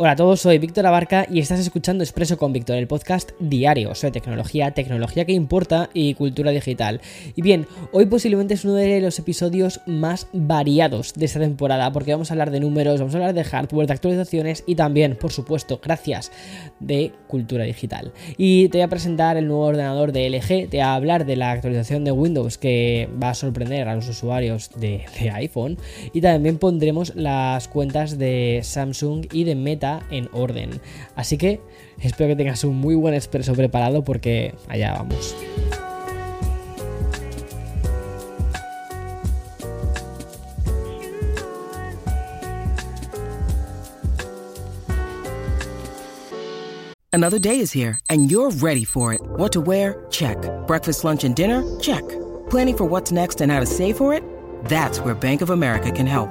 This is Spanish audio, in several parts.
Hola a todos, soy Víctor Abarca y estás escuchando Expreso con Víctor, el podcast diario sobre tecnología, tecnología que importa y cultura digital. Y bien, hoy posiblemente es uno de los episodios más variados de esta temporada porque vamos a hablar de números, vamos a hablar de hardware, de actualizaciones y también, por supuesto, gracias, de cultura digital. Y te voy a presentar el nuevo ordenador de LG, te voy a hablar de la actualización de Windows que va a sorprender a los usuarios de, de iPhone y también pondremos las cuentas de Samsung y de Meta en orden. Así que espero que tengas un muy buen expreso preparado porque allá vamos. Another day is here and you're ready for it. What to wear? Check. Breakfast, lunch, and dinner? Check. Planning for what's next and how to save for it? That's where Bank of America can help.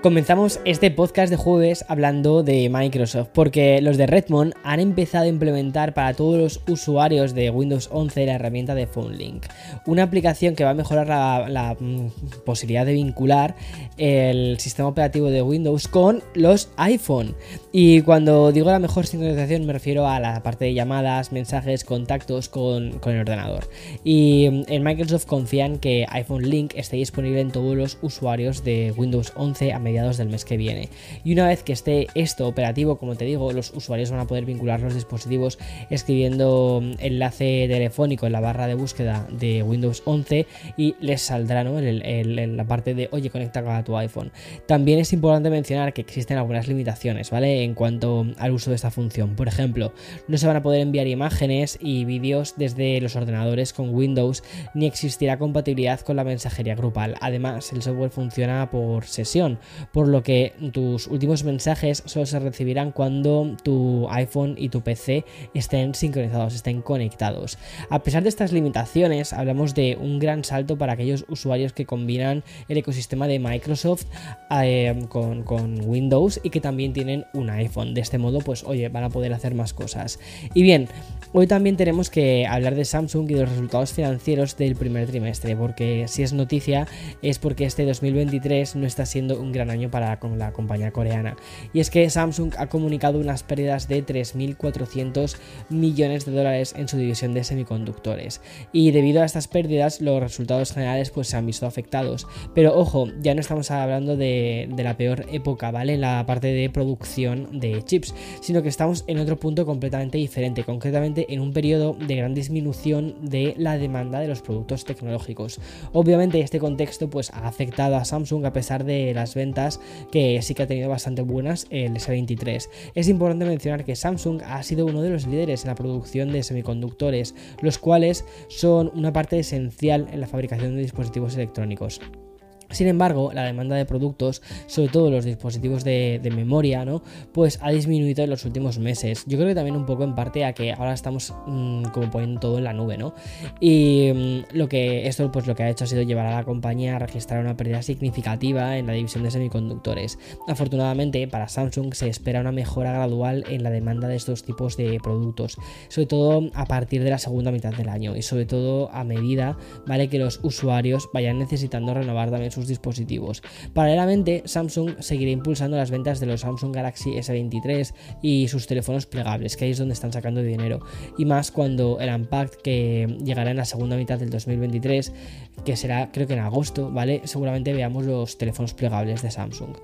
Comenzamos este podcast de jueves hablando de Microsoft, porque los de Redmond han empezado a implementar para todos los usuarios de Windows 11 la herramienta de PhoneLink, una aplicación que va a mejorar la, mm, posibilidad de vincular el sistema operativo de Windows con los iPhone. Y cuando digo la mejor sincronización me refiero a la parte de llamadas, mensajes, contactos con, con el ordenador. Y mm, en Microsoft confían que iPhone Link esté disponible en todos los usuarios de Windows 11 a mediados del mes que viene. Y una vez que esté esto operativo, como te digo, los usuarios van a poder vincular los dispositivos escribiendo mm, enlace telefónico en la barra de búsqueda de Windows 11 y les saldrá ¿no? el, la parte de oye, conecta a tu iPhone. También es importante mencionar que existen algunas limitaciones, ¿vale? En cuanto al uso de esta función. Por ejemplo, no se van a poder enviar imágenes y vídeos desde los ordenadores con Windows, ni existirá compatibilidad con la mensajería grupal. Además, el software funciona por sesión, por lo que tus últimos mensajes solo se recibirán cuando tu iPhone y tu PC estén sincronizados, estén conectados. A pesar de estas limitaciones, hablamos de un gran salto para aquellos usuarios que combinan el ecosistema de Microsoft eh, con, con, Windows y que también tienen un iPhone. De este modo, pues oye, van a poder hacer más cosas. Y bien, hoy también tenemos que hablar de Samsung y de los resultados financieros del primer trimestre, porque si es noticia es porque este 2023 no está siendo un gran año para la compañía coreana. Y es que Samsung ha comunicado unas pérdidas de 3.400 millones de dólares en su división de semiconductores. Y debido a estas pérdidas, los resultados generales pues se han visto afectados. Pero ojo, ya no estamos hablando de, de la peor época, ¿vale? En la parte de producción de chips, sino que estamos en otro punto completamente diferente, concretamente en un periodo de gran disminución de la demanda de los productos tecnológicos. Obviamente este contexto pues ha afectado a Samsung a pesar de las ventas que sí que ha tenido bastante buenas el S23. Es importante mencionar que Samsung ha sido uno de los líderes en la producción de semiconductores, los cuales son una parte esencial en la fabricación de dispositivos electrónicos. Sin embargo, la demanda de productos, sobre todo los dispositivos de, memoria, ¿no? Pues ha disminuido en los últimos meses. Yo creo que también un poco en parte a que ahora estamos mmm, como poniendo todo en la nube, ¿no? Y mmm, lo que esto pues lo que ha hecho ha sido llevar a la compañía a registrar una pérdida significativa en la división de semiconductores. Afortunadamente, para Samsung se espera una mejora gradual en la demanda de estos tipos de productos, sobre todo a partir de la segunda mitad del año y sobre todo a medida, ¿vale? Que los usuarios vayan necesitando renovar también sus dispositivos. Paralelamente, Samsung seguirá impulsando las ventas de los Samsung Galaxy S23 y sus teléfonos plegables, que ahí es donde están sacando dinero. Y más cuando el Unpacked, que llegará en la segunda mitad del 2023, que será creo que en agosto, ¿vale? Seguramente veamos los teléfonos plegables de Samsung.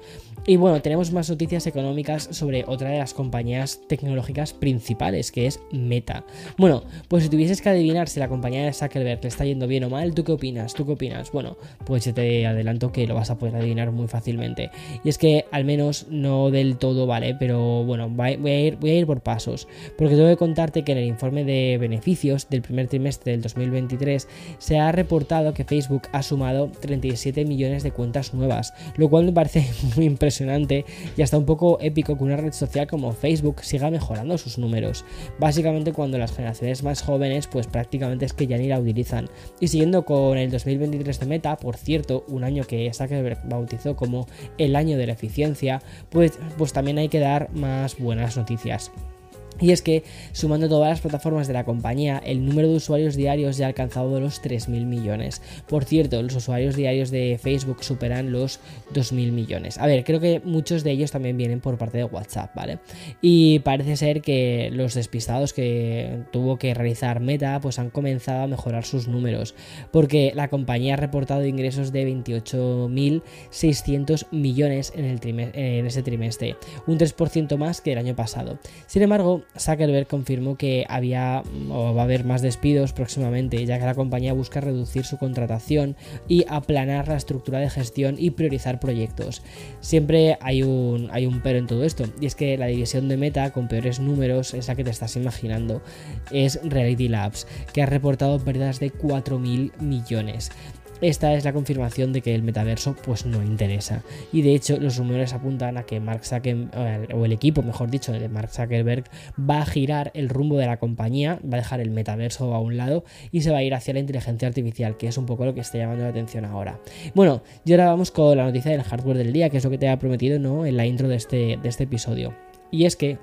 Y bueno, tenemos más noticias económicas sobre otra de las compañías tecnológicas principales, que es Meta. Bueno, pues si tuvieses que adivinar si la compañía de Zuckerberg le está yendo bien o mal, ¿tú qué opinas? ¿Tú qué opinas? Bueno, pues te adelanto que lo vas a poder adivinar muy fácilmente. Y es que al menos no del todo, ¿vale? Pero bueno, voy a ir, voy a ir por pasos. Porque tengo que contarte que en el informe de beneficios del primer trimestre del 2023 se ha reportado que Facebook ha sumado 37 millones de cuentas nuevas, lo cual me parece muy impresionante y hasta un poco épico que una red social como Facebook siga mejorando sus números. Básicamente cuando las generaciones más jóvenes pues prácticamente es que ya ni la utilizan. Y siguiendo con el 2023 de Meta, por cierto, un año que Zuckerberg bautizó como el año de la eficiencia, pues, pues también hay que dar más buenas noticias. Y es que, sumando todas las plataformas de la compañía, el número de usuarios diarios ya ha alcanzado los 3.000 millones. Por cierto, los usuarios diarios de Facebook superan los 2.000 millones. A ver, creo que muchos de ellos también vienen por parte de WhatsApp, ¿vale? Y parece ser que los despistados que tuvo que realizar Meta, pues han comenzado a mejorar sus números, porque la compañía ha reportado ingresos de 28.600 millones en, el en ese trimestre, un 3% más que el año pasado. Sin embargo, Zuckerberg confirmó que había o va a haber más despidos próximamente, ya que la compañía busca reducir su contratación y aplanar la estructura de gestión y priorizar proyectos. Siempre hay un, hay un pero en todo esto, y es que la división de Meta con peores números es la que te estás imaginando, es Reality Labs, que ha reportado pérdidas de 4.000 millones. Esta es la confirmación de que el metaverso pues no interesa. Y de hecho los rumores apuntan a que Mark Zuckerberg, o el equipo mejor dicho de Mark Zuckerberg, va a girar el rumbo de la compañía, va a dejar el metaverso a un lado y se va a ir hacia la inteligencia artificial, que es un poco lo que está llamando la atención ahora. Bueno, y ahora vamos con la noticia del hardware del día, que es lo que te ha prometido ¿no? en la intro de este, de este episodio. Y es que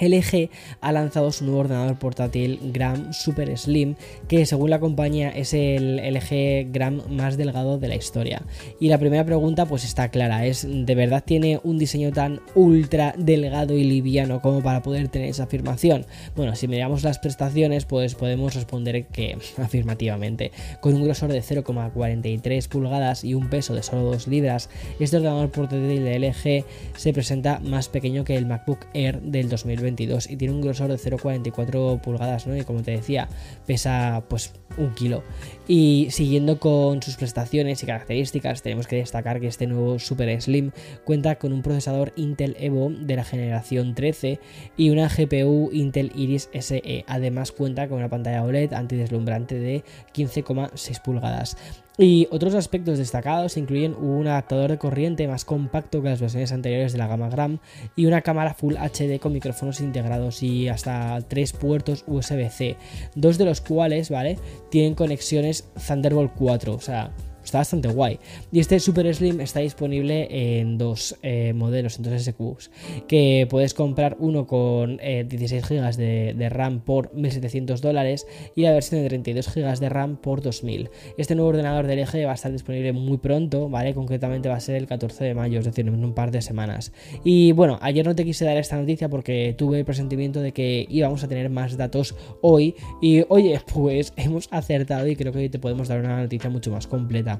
LG ha lanzado su nuevo ordenador portátil Gram Super Slim, que según la compañía es el LG Gram más delgado de la historia. Y la primera pregunta pues está clara, es ¿de verdad tiene un diseño tan ultra delgado y liviano como para poder tener esa afirmación? Bueno, si miramos las prestaciones pues podemos responder que afirmativamente. Con un grosor de 0,43 pulgadas y un peso de solo 2 libras, este ordenador portátil de LG se presenta más pequeño que el MacBook Air del 2020 y tiene un grosor de 0,44 pulgadas, ¿no? Y como te decía, pesa pues un kilo. Y siguiendo con sus prestaciones y características, tenemos que destacar que este nuevo Super Slim cuenta con un procesador Intel Evo de la generación 13 y una GPU Intel Iris SE. Además cuenta con una pantalla OLED antideslumbrante de 15,6 pulgadas. Y otros aspectos destacados incluyen un adaptador de corriente más compacto que las versiones anteriores de la gama Gram y una cámara Full HD con micrófonos integrados y hasta tres puertos USB-C, dos de los cuales, ¿vale? Tienen conexiones Thunderbolt 4, o sea, Está bastante guay. Y este Super Slim está disponible en dos eh, modelos, en dos SQs, que puedes comprar uno con 16 eh, GB de, RAM por 1.700 dólares y la versión de 32 GB de RAM por 2.000. Este nuevo ordenador de LG va a estar disponible muy pronto, ¿vale? Concretamente va a ser el 14 de mayo, es decir, en un par de semanas. Y bueno, ayer no te quise dar esta noticia porque tuve el presentimiento de que íbamos a tener más datos hoy y oye, pues hemos acertado y creo que hoy te podemos dar una noticia mucho más completa.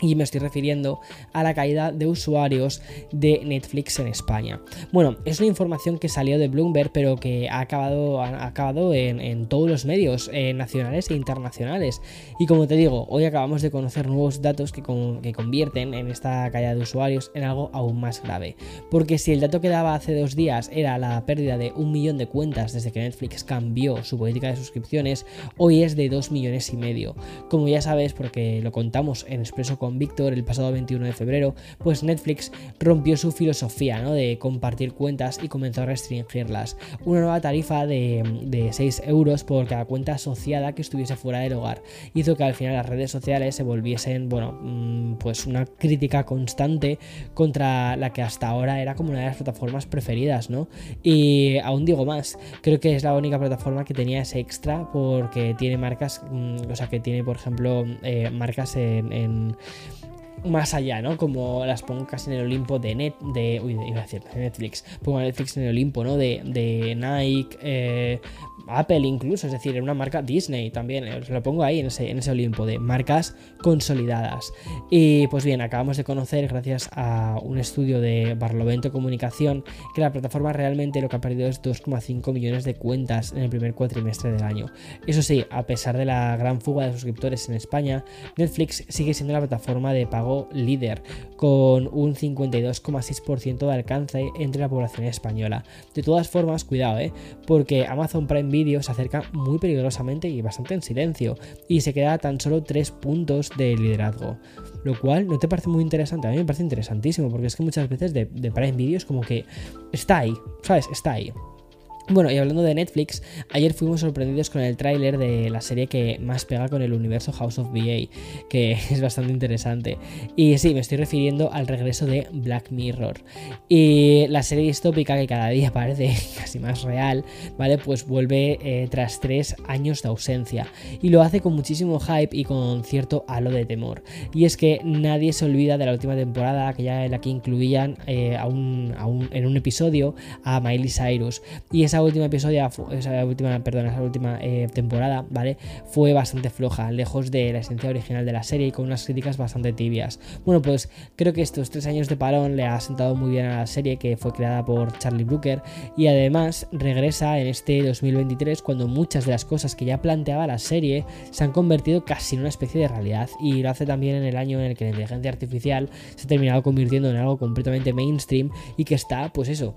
Y me estoy refiriendo a la caída de usuarios de Netflix en España. Bueno, es una información que salió de Bloomberg, pero que ha acabado, ha acabado en, todos los medios eh, nacionales e internacionales. Y como te digo, hoy acabamos de conocer nuevos datos que, que convierten en esta caída de usuarios en algo aún más grave. Porque si el dato que daba hace dos días era la pérdida de un millón de cuentas desde que Netflix cambió su política de suscripciones, hoy es de dos millones y medio. Como ya sabes, porque lo contamos en Expreso con Víctor el pasado 21 de febrero, pues Netflix rompió su filosofía ¿no? de compartir cuentas y comenzó a restringirlas. Una nueva tarifa de, de 6 euros por cada cuenta asociada que estuviese fuera del hogar hizo que al final las redes sociales se volviesen, bueno, mm, pues una crítica constante contra la que hasta ahora era como una de las plataformas preferidas, ¿no? Y aún digo más, creo que es la única plataforma que tenía ese extra porque tiene marcas, mm, o sea, que tiene, por ejemplo, eh, marcas en más allá, ¿no? Como las pongo en el Olimpo de Net, de, a decir Netflix, pongo Netflix en el Olimpo, ¿no? De, de Nike, eh, Apple incluso, es decir, en una marca Disney también, os lo pongo ahí en ese, en ese Olimpo de marcas consolidadas. Y pues bien, acabamos de conocer, gracias a un estudio de Barlovento Comunicación, que la plataforma realmente lo que ha perdido es 2,5 millones de cuentas en el primer cuatrimestre del año. Eso sí, a pesar de la gran fuga de suscriptores en España, Netflix sigue siendo la plataforma de pago líder, con un 52,6% de alcance entre la población española. De todas formas, cuidado, ¿eh? porque Amazon Prime Video se acerca muy peligrosamente y bastante en silencio, y se queda tan solo 3 puntos de liderazgo. Lo cual no te parece muy interesante, a mí me parece interesantísimo, porque es que muchas veces de, de Prime Video es como que está ahí, ¿sabes? Está ahí. Bueno, y hablando de Netflix, ayer fuimos sorprendidos con el tráiler de la serie que más pega con el universo House of BA, que es bastante interesante. Y sí, me estoy refiriendo al regreso de Black Mirror. Y la serie distópica que cada día parece casi más real, ¿vale? Pues vuelve eh, tras tres años de ausencia. Y lo hace con muchísimo hype y con cierto halo de temor. Y es que nadie se olvida de la última temporada, aquella en la que incluían eh, en un episodio a Miley Cyrus. Y esa última episodio, esa última, perdón, esa última eh, temporada, ¿vale? Fue bastante floja, lejos de la esencia original de la serie y con unas críticas bastante tibias. Bueno, pues creo que estos tres años de parón le ha sentado muy bien a la serie que fue creada por Charlie Brooker y además regresa en este 2023 cuando muchas de las cosas que ya planteaba la serie se han convertido casi en una especie de realidad y lo hace también en el año en el que la inteligencia artificial se ha terminado convirtiendo en algo completamente mainstream y que está, pues eso,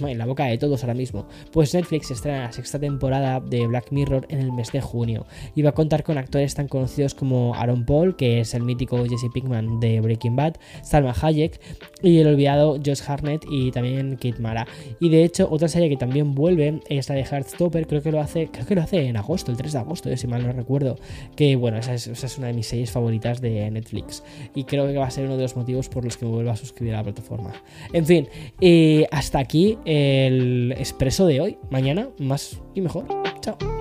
en la boca de todos ahora mismo. Pues Netflix estrena la sexta temporada de Black Mirror en el mes de junio y va a contar con actores tan conocidos como Aaron Paul, que es el mítico Jesse Pinkman de Breaking Bad, Salma Hayek y el olvidado Josh Harnett y también Kate Mara. Y de hecho, otra serie que también vuelve es la de Heartstopper, creo que lo hace, creo que lo hace en agosto, el 3 de agosto, si mal no recuerdo. Que bueno, esa es, una de mis series favoritas de Netflix y creo que va a ser uno de los motivos por los que me vuelvo a suscribir a la plataforma. En fin, hasta aquí el expreso de hoy. Mañana más y mejor. Chao.